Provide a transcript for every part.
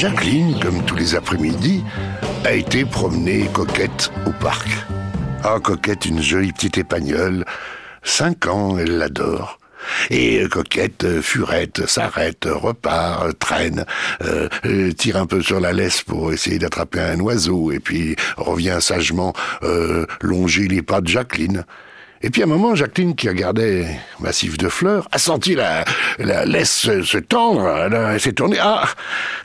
Jacqueline, comme tous les après-midi, a été promener Coquette au parc. Ah, Coquette, une jolie petite épagnole. Cinq ans, elle l'adore. Et euh, Coquette, euh, furette, s'arrête, repart, traîne, euh, tire un peu sur la laisse pour essayer d'attraper un oiseau, et puis revient sagement longer les pas de Jacqueline. Et puis à un moment, Jacqueline, qui regardait massif de fleurs, a senti la, la laisse se, tendre, elle, s'est tournée. Ah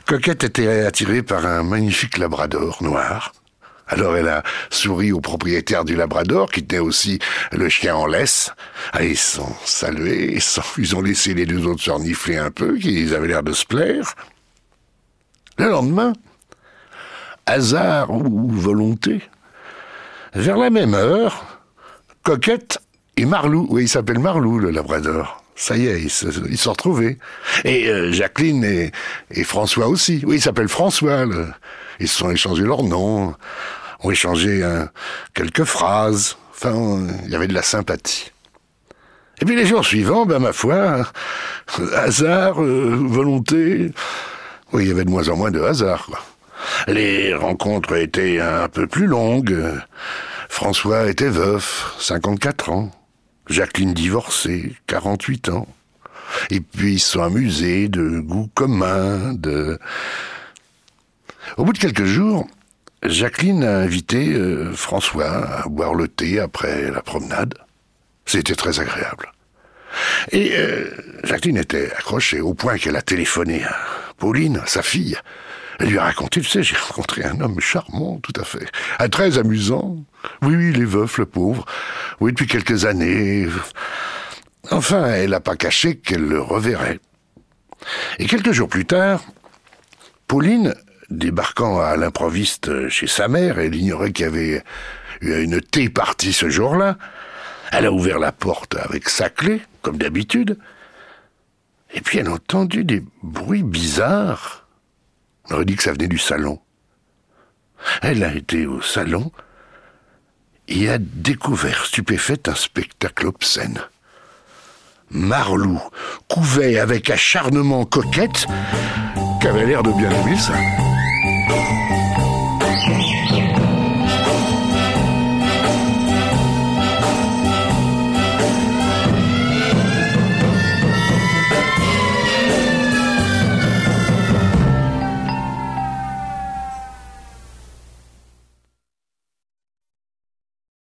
Coquette était attirée par un magnifique labrador noir. Alors elle a souri au propriétaire du Labrador, qui tenait aussi le chien en laisse. Ah, ils sont salués, ils ont laissé les deux autres sornifler un peu, qu'ils avaient l'air de se plaire. Le lendemain, hasard ou volonté, vers la même heure, Coquette et Marlou. Oui, il s'appelle Marlou, le Labrador. Ça y est, ils se, sont retrouvés. Et euh, Jacqueline et, François aussi. Oui, ils s'appellent François. Ils se sont échangés leurs noms, ont échangé hein, quelques phrases. Enfin, il y avait de la sympathie. Et puis les jours suivants, ben ma foi, hasard, euh, volonté. Oui, il y avait de moins en moins de hasard. Les rencontres étaient un peu plus longues. François était veuf, 54 ans. Jacqueline divorcée, 48 ans. Et puis ils sont amusés de goûts communs, de... Au bout de quelques jours, Jacqueline a invité euh, François à boire le thé après la promenade. C'était très agréable. Et euh, Jacqueline était accrochée au point qu'elle a téléphoné à Pauline, sa fille, elle lui a raconté, tu sais, j'ai rencontré un homme charmant, tout à fait. Un très amusant. Oui, oui, il est le pauvre. Oui, depuis quelques années. Enfin, elle n'a pas caché qu'elle le reverrait. Et quelques jours plus tard, Pauline, débarquant à l'improviste chez sa mère, elle ignorait qu'il y avait eu une thé partie ce jour-là, elle a ouvert la porte avec sa clé, comme d'habitude, et puis elle a entendu des bruits bizarres. On aurait dit que ça venait du salon. Elle a été au salon et a découvert stupéfaite un spectacle obscène. Marlou couvait avec acharnement coquette, qu'avait l'air de bien aimer ça.